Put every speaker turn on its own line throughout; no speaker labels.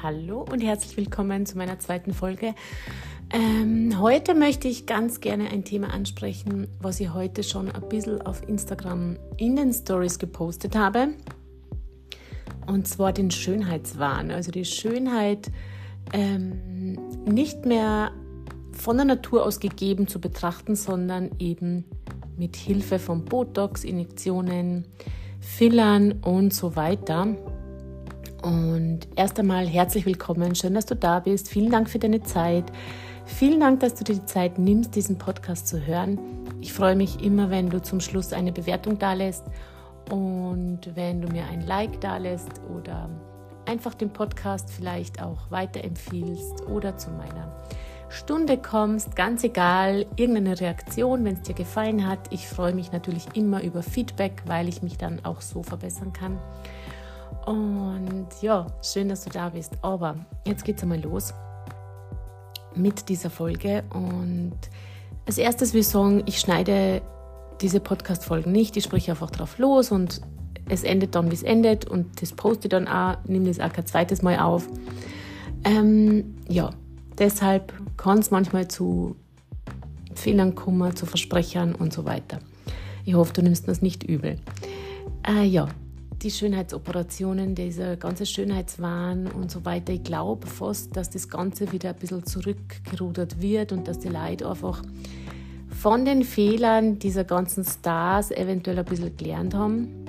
Hallo und herzlich willkommen zu meiner zweiten Folge. Ähm, heute möchte ich ganz gerne ein Thema ansprechen, was ich heute schon ein bisschen auf Instagram in den Stories gepostet habe. Und zwar den Schönheitswahn. Also die Schönheit ähm, nicht mehr von der Natur aus gegeben zu betrachten, sondern eben mit Hilfe von Botox, Injektionen, Fillern und so weiter. Und erst einmal herzlich willkommen, schön, dass du da bist. Vielen Dank für deine Zeit. Vielen Dank, dass du dir die Zeit nimmst, diesen Podcast zu hören. Ich freue mich immer, wenn du zum Schluss eine Bewertung da lässt und wenn du mir ein Like da lässt oder einfach den Podcast vielleicht auch weiterempfiehlst oder zu meiner Stunde kommst, ganz egal, irgendeine Reaktion, wenn es dir gefallen hat. Ich freue mich natürlich immer über Feedback, weil ich mich dann auch so verbessern kann. Und ja, schön, dass du da bist. Aber jetzt geht es einmal los mit dieser Folge. Und als erstes will ich sagen, ich schneide diese Podcast-Folgen nicht. Ich spreche einfach drauf los und es endet dann, wie es endet. Und das poste dann auch, nehme das auch kein zweites Mal auf. Ähm, ja, deshalb kann es manchmal zu Fehlern kommen, zu Versprechern und so weiter. Ich hoffe, du nimmst das nicht übel. Äh, ja, die Schönheitsoperationen, dieser ganze Schönheitswahn und so weiter. Ich glaube fast, dass das Ganze wieder ein bisschen zurückgerudert wird und dass die Leute einfach von den Fehlern dieser ganzen Stars eventuell ein bisschen gelernt haben.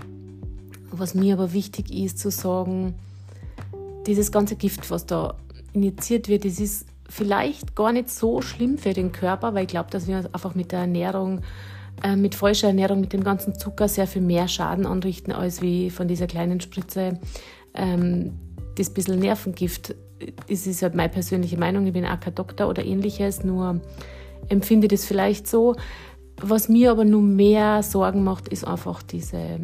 Was mir aber wichtig ist zu sagen, dieses ganze Gift, was da injiziert wird, das ist vielleicht gar nicht so schlimm für den Körper, weil ich glaube, dass wir einfach mit der Ernährung äh, mit falscher Ernährung, mit dem ganzen Zucker sehr viel mehr Schaden anrichten, als wie von dieser kleinen Spritze ähm, das bisschen Nervengift. Das ist halt meine persönliche Meinung. Ich bin auch kein Doktor oder ähnliches, nur empfinde das vielleicht so. Was mir aber nur mehr Sorgen macht, ist einfach diese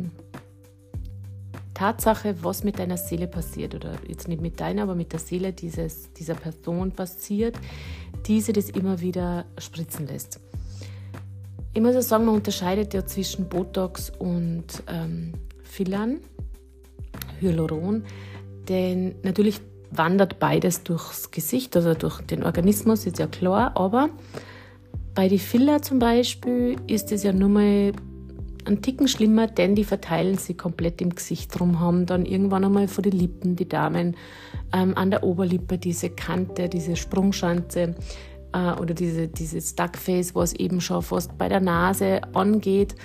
Tatsache, was mit deiner Seele passiert, oder jetzt nicht mit deiner, aber mit der Seele dieses, dieser Person passiert, die sie das immer wieder spritzen lässt. Ich muss ja sagen, man unterscheidet ja zwischen Botox und ähm, Fillern, Hyaluron, denn natürlich wandert beides durchs Gesicht, also durch den Organismus, ist ja klar, aber bei den Filler zum Beispiel ist es ja nur mal ein Ticken schlimmer, denn die verteilen sich komplett im Gesicht drum, haben dann irgendwann einmal vor den Lippen die Damen ähm, an der Oberlippe diese Kante, diese Sprungschanze äh, oder diese, dieses Duckface, was eben schon fast bei der Nase angeht.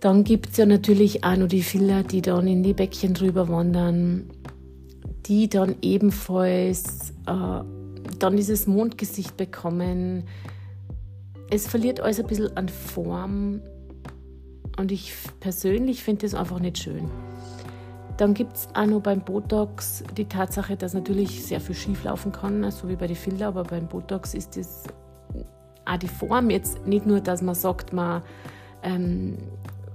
Dann gibt es ja natürlich auch noch die Filler, die dann in die Bäckchen drüber wandern, die dann ebenfalls äh, dann dieses Mondgesicht bekommen. Es verliert alles ein bisschen an Form und ich persönlich finde das einfach nicht schön. Dann gibt es auch noch beim Botox die Tatsache, dass natürlich sehr viel schief laufen kann, so wie bei den Filler, aber beim Botox ist das auch die Form jetzt nicht nur, dass man sagt, man ähm,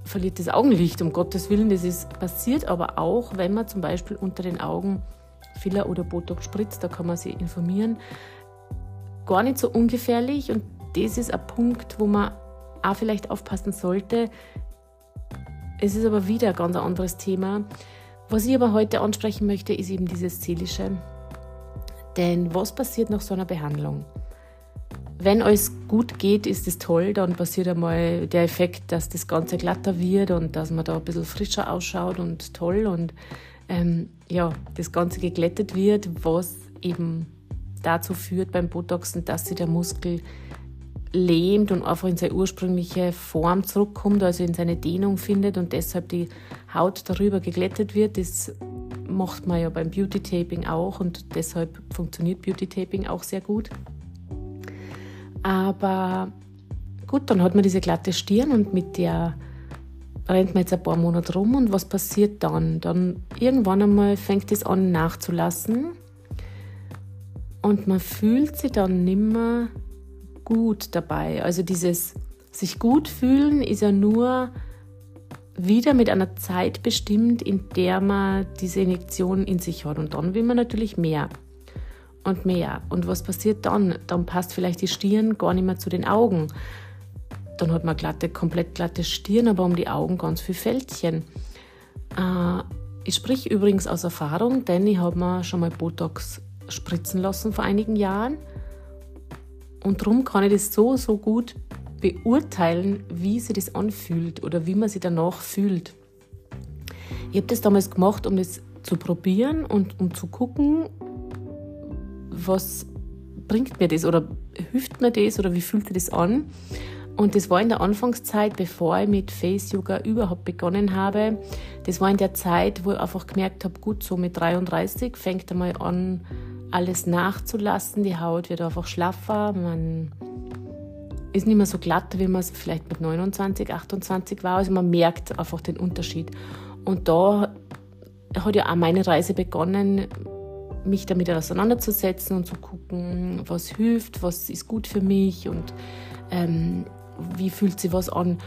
verliert das Augenlicht, um Gottes Willen, das ist passiert, aber auch, wenn man zum Beispiel unter den Augen Filler oder Botox spritzt, da kann man sich informieren, gar nicht so ungefährlich und das ist ein Punkt, wo man auch vielleicht aufpassen sollte. Es ist aber wieder ein ganz anderes Thema. Was ich aber heute ansprechen möchte, ist eben dieses Seelische. Denn was passiert nach so einer Behandlung? Wenn alles gut geht, ist es toll, dann passiert einmal der Effekt, dass das Ganze glatter wird und dass man da ein bisschen frischer ausschaut und toll und ähm, ja, das Ganze geglättet wird, was eben dazu führt beim Botoxen, dass sich der Muskel lähmt und einfach in seine ursprüngliche Form zurückkommt, also in seine Dehnung findet und deshalb die Haut darüber geglättet wird. Das macht man ja beim Beauty Taping auch und deshalb funktioniert Beauty Taping auch sehr gut. Aber gut, dann hat man diese glatte Stirn und mit der rennt man jetzt ein paar Monate rum und was passiert dann? Dann irgendwann einmal fängt es an nachzulassen und man fühlt sich dann nimmer gut dabei. Also dieses sich gut fühlen ist ja nur wieder mit einer Zeit bestimmt, in der man diese Injektion in sich hat. Und dann will man natürlich mehr und mehr. Und was passiert dann? Dann passt vielleicht die Stirn gar nicht mehr zu den Augen. Dann hat man glatte, komplett glatte Stirn, aber um die Augen ganz viel Fältchen. Äh, Ich sprich übrigens aus Erfahrung, denn ich habe mir schon mal Botox spritzen lassen vor einigen Jahren. Und darum kann ich das so, so gut beurteilen, wie sich das anfühlt oder wie man sich danach fühlt. Ich habe das damals gemacht, um das zu probieren und um zu gucken, was bringt mir das oder hilft mir das oder wie fühlt sich das an. Und das war in der Anfangszeit, bevor ich mit Face Yoga überhaupt begonnen habe. Das war in der Zeit, wo ich einfach gemerkt habe, gut, so mit 33 fängt einmal an, alles nachzulassen. Die Haut wird einfach schlaffer. Man ist nicht mehr so glatt, wie man es vielleicht mit 29, 28 war. Also man merkt einfach den Unterschied. Und da hat ja auch meine Reise begonnen, mich damit auseinanderzusetzen und zu gucken, was hilft, was ist gut für mich und ähm, wie fühlt sich was an.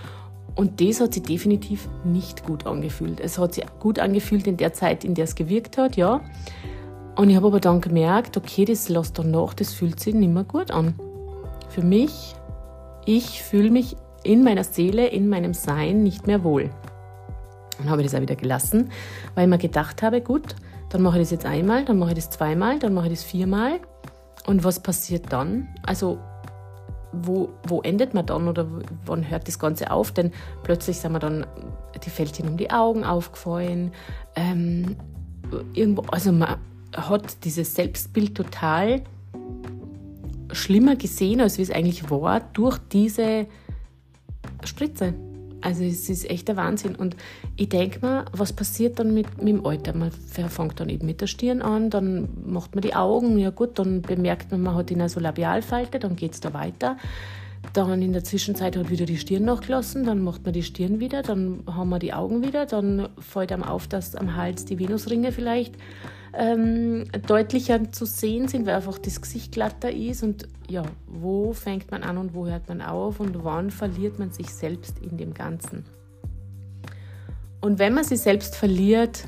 Und das hat sich definitiv nicht gut angefühlt. Es hat sich gut angefühlt in der Zeit, in der es gewirkt hat, ja. Und ich habe aber dann gemerkt, okay, das lässt danach, das fühlt sich nicht mehr gut an. Für mich, ich fühle mich in meiner Seele, in meinem Sein nicht mehr wohl. Und habe das auch wieder gelassen, weil ich mir gedacht habe, gut, dann mache ich das jetzt einmal, dann mache ich das zweimal, dann mache ich das viermal. Und was passiert dann? Also wo, wo endet man dann oder wann hört das Ganze auf? Denn plötzlich sind mir dann die Fältchen um die Augen aufgefallen. Ähm, irgendwo, also man hat dieses Selbstbild total schlimmer gesehen, als wie es eigentlich war, durch diese Spritze. Also es ist echt der Wahnsinn. Und ich denke mir, was passiert dann mit, mit dem Alter? Man fängt dann eben mit der Stirn an, dann macht man die Augen, ja gut, dann bemerkt man, man hat die Nasolabialfalte, dann geht es da weiter. Dann in der Zwischenzeit hat wieder die Stirn nachgelassen, dann macht man die Stirn wieder, dann haben wir die Augen wieder, dann fällt einem auf, dass am Hals die Venusringe vielleicht ähm, deutlicher zu sehen sind, weil einfach das Gesicht glatter ist. Und ja, wo fängt man an und wo hört man auf und wann verliert man sich selbst in dem Ganzen? Und wenn man sich selbst verliert,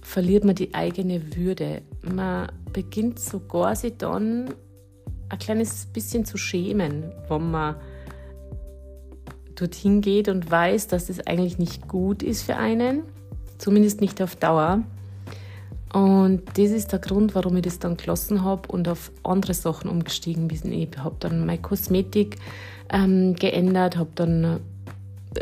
verliert man die eigene Würde. Man beginnt sogar sich dann ein kleines bisschen zu schämen, wenn man dorthin geht und weiß, dass es eigentlich nicht gut ist für einen, zumindest nicht auf Dauer. Und das ist der Grund, warum ich das dann gelassen habe und auf andere Sachen umgestiegen bin. Ich habe dann meine Kosmetik ähm, geändert, habe dann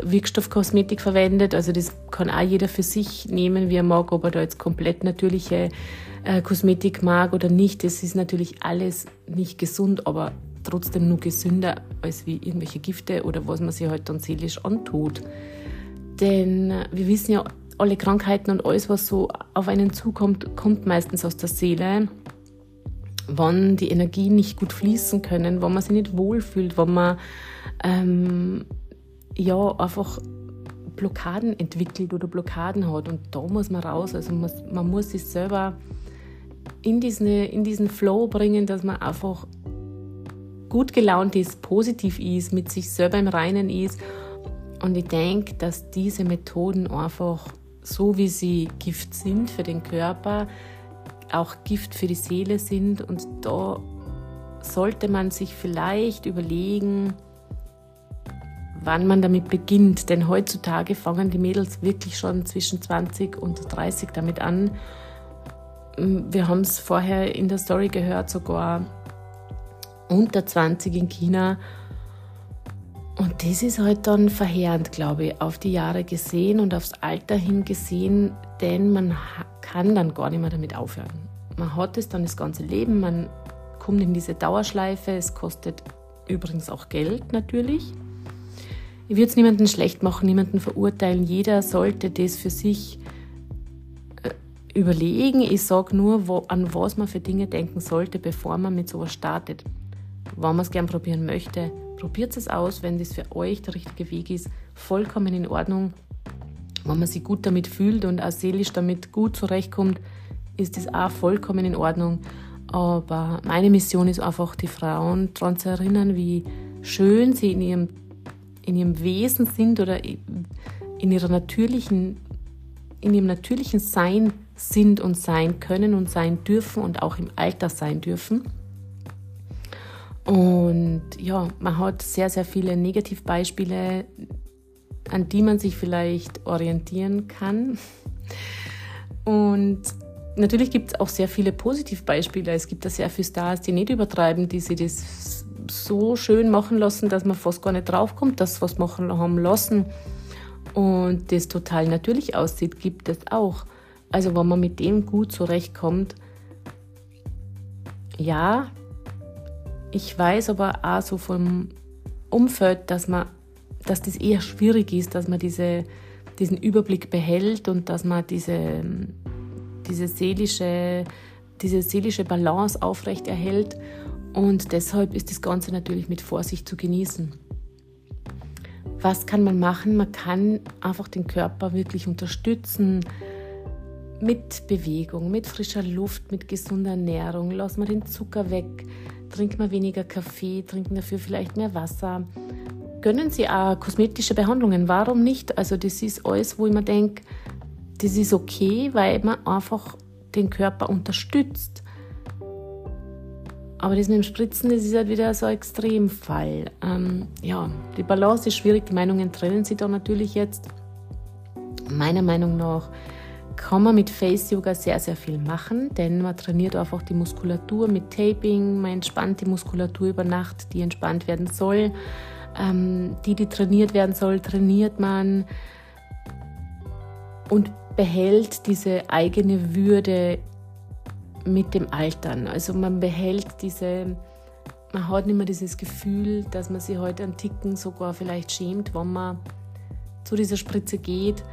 Wirkstoffkosmetik verwendet. Also das kann auch jeder für sich nehmen, wie er mag, ob er da jetzt komplett natürliche äh, Kosmetik mag oder nicht. Das ist natürlich alles nicht gesund, aber trotzdem nur gesünder als wie irgendwelche Gifte oder was man sich halt dann seelisch antut. Denn äh, wir wissen ja alle Krankheiten und alles, was so auf einen zukommt, kommt meistens aus der Seele. Wann die Energien nicht gut fließen können, wann man sich nicht wohlfühlt, wann man ähm, ja einfach Blockaden entwickelt oder Blockaden hat. Und da muss man raus. Also man, man muss sich selber in diesen, in diesen Flow bringen, dass man einfach gut gelaunt ist, positiv ist, mit sich selber im Reinen ist. Und ich denke, dass diese Methoden einfach so wie sie Gift sind für den Körper, auch Gift für die Seele sind. Und da sollte man sich vielleicht überlegen, wann man damit beginnt. Denn heutzutage fangen die Mädels wirklich schon zwischen 20 und 30 damit an. Wir haben es vorher in der Story gehört, sogar unter 20 in China und das ist halt dann verheerend, glaube ich, auf die Jahre gesehen und aufs Alter hin gesehen, denn man kann dann gar nicht mehr damit aufhören. Man hat es dann das ganze Leben, man kommt in diese Dauerschleife, es kostet übrigens auch Geld natürlich. Ich würde es niemanden schlecht machen, niemanden verurteilen. Jeder sollte das für sich äh, überlegen. Ich sage nur, wo, an was man für Dinge denken sollte, bevor man mit sowas startet. Wenn man es gern probieren möchte, Probiert es aus, wenn das für euch der richtige Weg ist. Vollkommen in Ordnung. Wenn man sich gut damit fühlt und auch seelisch damit gut zurechtkommt, ist das auch vollkommen in Ordnung. Aber meine Mission ist einfach, die Frauen daran zu erinnern, wie schön sie in ihrem, in ihrem Wesen sind oder in, ihrer natürlichen, in ihrem natürlichen Sein sind und sein können und sein dürfen und auch im Alter sein dürfen. Und ja, man hat sehr, sehr viele Negativbeispiele, an die man sich vielleicht orientieren kann. Und natürlich gibt es auch sehr viele Positivbeispiele. Es gibt da sehr viele Stars, die nicht übertreiben, die sie das so schön machen lassen, dass man fast gar nicht draufkommt, dass was machen haben lassen und das total natürlich aussieht, gibt es auch. Also wenn man mit dem gut zurechtkommt, ja, ich weiß aber auch so vom Umfeld, dass man, dass das eher schwierig ist, dass man diese, diesen Überblick behält und dass man diese, diese seelische, diese seelische Balance aufrecht erhält. Und deshalb ist das Ganze natürlich mit Vorsicht zu genießen. Was kann man machen? Man kann einfach den Körper wirklich unterstützen mit Bewegung, mit frischer Luft, mit gesunder Ernährung. Lass mal den Zucker weg, trink mal weniger Kaffee, trinken dafür vielleicht mehr Wasser. Gönnen Sie auch kosmetische Behandlungen, warum nicht? Also das ist alles, wo ich mir denke, das ist okay, weil man einfach den Körper unterstützt. Aber das mit dem Spritzen, das ist halt wieder so ein Extremfall. Ähm, ja, die Balance ist schwierig, die Meinungen trennen sich da natürlich jetzt. Meiner Meinung nach kann man mit Face Yoga sehr, sehr viel machen, denn man trainiert einfach die Muskulatur mit Taping, man entspannt die Muskulatur über Nacht, die entspannt werden soll. Ähm, die, die trainiert werden soll, trainiert man und behält diese eigene Würde mit dem Altern. Also man behält diese, man hat nicht mehr dieses Gefühl, dass man sich heute einen Ticken sogar vielleicht schämt, wenn man zu dieser Spritze geht.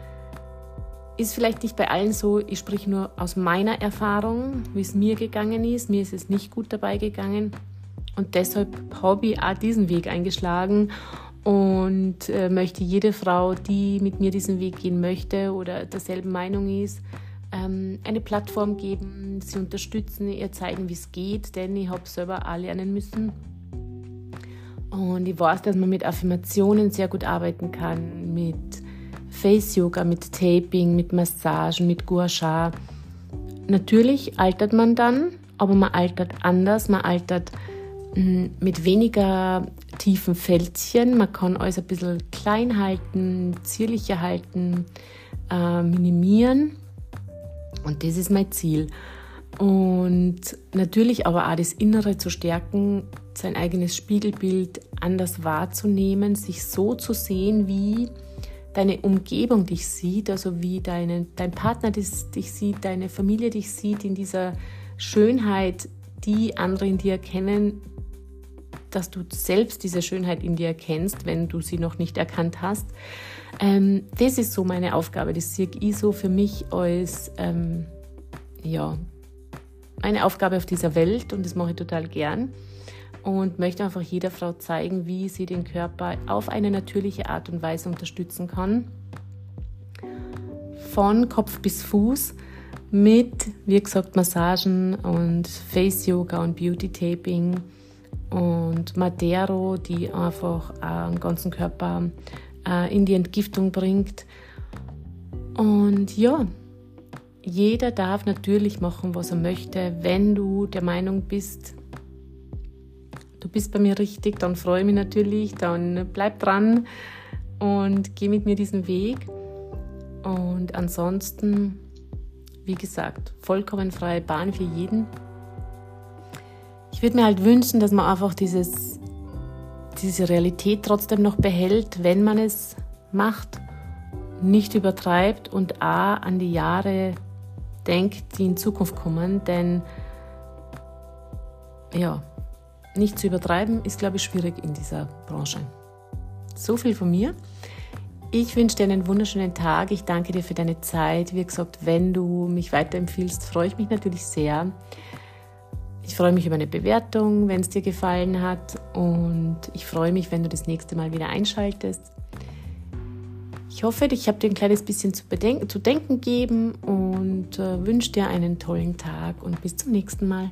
Ist vielleicht nicht bei allen so, ich spreche nur aus meiner Erfahrung, wie es mir gegangen ist. Mir ist es nicht gut dabei gegangen und deshalb habe ich auch diesen Weg eingeschlagen und äh, möchte jede Frau, die mit mir diesen Weg gehen möchte oder derselben Meinung ist, ähm, eine Plattform geben, sie unterstützen, ihr zeigen, wie es geht, denn ich habe selber auch lernen müssen. Und ich weiß, dass man mit Affirmationen sehr gut arbeiten kann, mit Face Yoga, mit Taping, mit Massagen, mit Gua Sha. Natürlich altert man dann, aber man altert anders, man altert mm, mit weniger tiefen Fältchen. Man kann alles ein bisschen klein halten, zierlicher halten, äh, minimieren. Und das ist mein Ziel. Und natürlich aber auch das Innere zu stärken, sein eigenes Spiegelbild anders wahrzunehmen, sich so zu sehen, wie deine Umgebung dich sieht, also wie deine, dein Partner dich sieht, deine Familie dich sieht, in dieser Schönheit, die andere in dir erkennen, dass du selbst diese Schönheit in dir erkennst, wenn du sie noch nicht erkannt hast. Ähm, das ist so meine Aufgabe. Das sehe ich so für mich als ähm, ja, eine Aufgabe auf dieser Welt und das mache ich total gern und möchte einfach jeder Frau zeigen, wie sie den Körper auf eine natürliche Art und Weise unterstützen kann. Von Kopf bis Fuß mit, wie gesagt, Massagen und Face Yoga und Beauty Taping und Madero, die einfach äh, den ganzen Körper äh, in die Entgiftung bringt. Und ja, jeder darf natürlich machen, was er möchte. Wenn du der Meinung bist, du bist bei mir richtig, dann freue ich mich natürlich, dann bleib dran und geh mit mir diesen Weg. Und ansonsten, wie gesagt, vollkommen freie Bahn für jeden. Würde mir halt wünschen, dass man einfach dieses diese Realität trotzdem noch behält, wenn man es macht, nicht übertreibt und A an die Jahre denkt, die in Zukunft kommen, denn ja, nicht zu übertreiben ist, glaube ich, schwierig in dieser Branche. So viel von mir. Ich wünsche dir einen wunderschönen Tag. Ich danke dir für deine Zeit. Wie gesagt, wenn du mich weiterempfiehlst, freue ich mich natürlich sehr. Ich freue mich über eine Bewertung, wenn es dir gefallen hat. Und ich freue mich, wenn du das nächste Mal wieder einschaltest. Ich hoffe, ich habe dir ein kleines bisschen zu, bedenken, zu denken gegeben und äh, wünsche dir einen tollen Tag und bis zum nächsten Mal.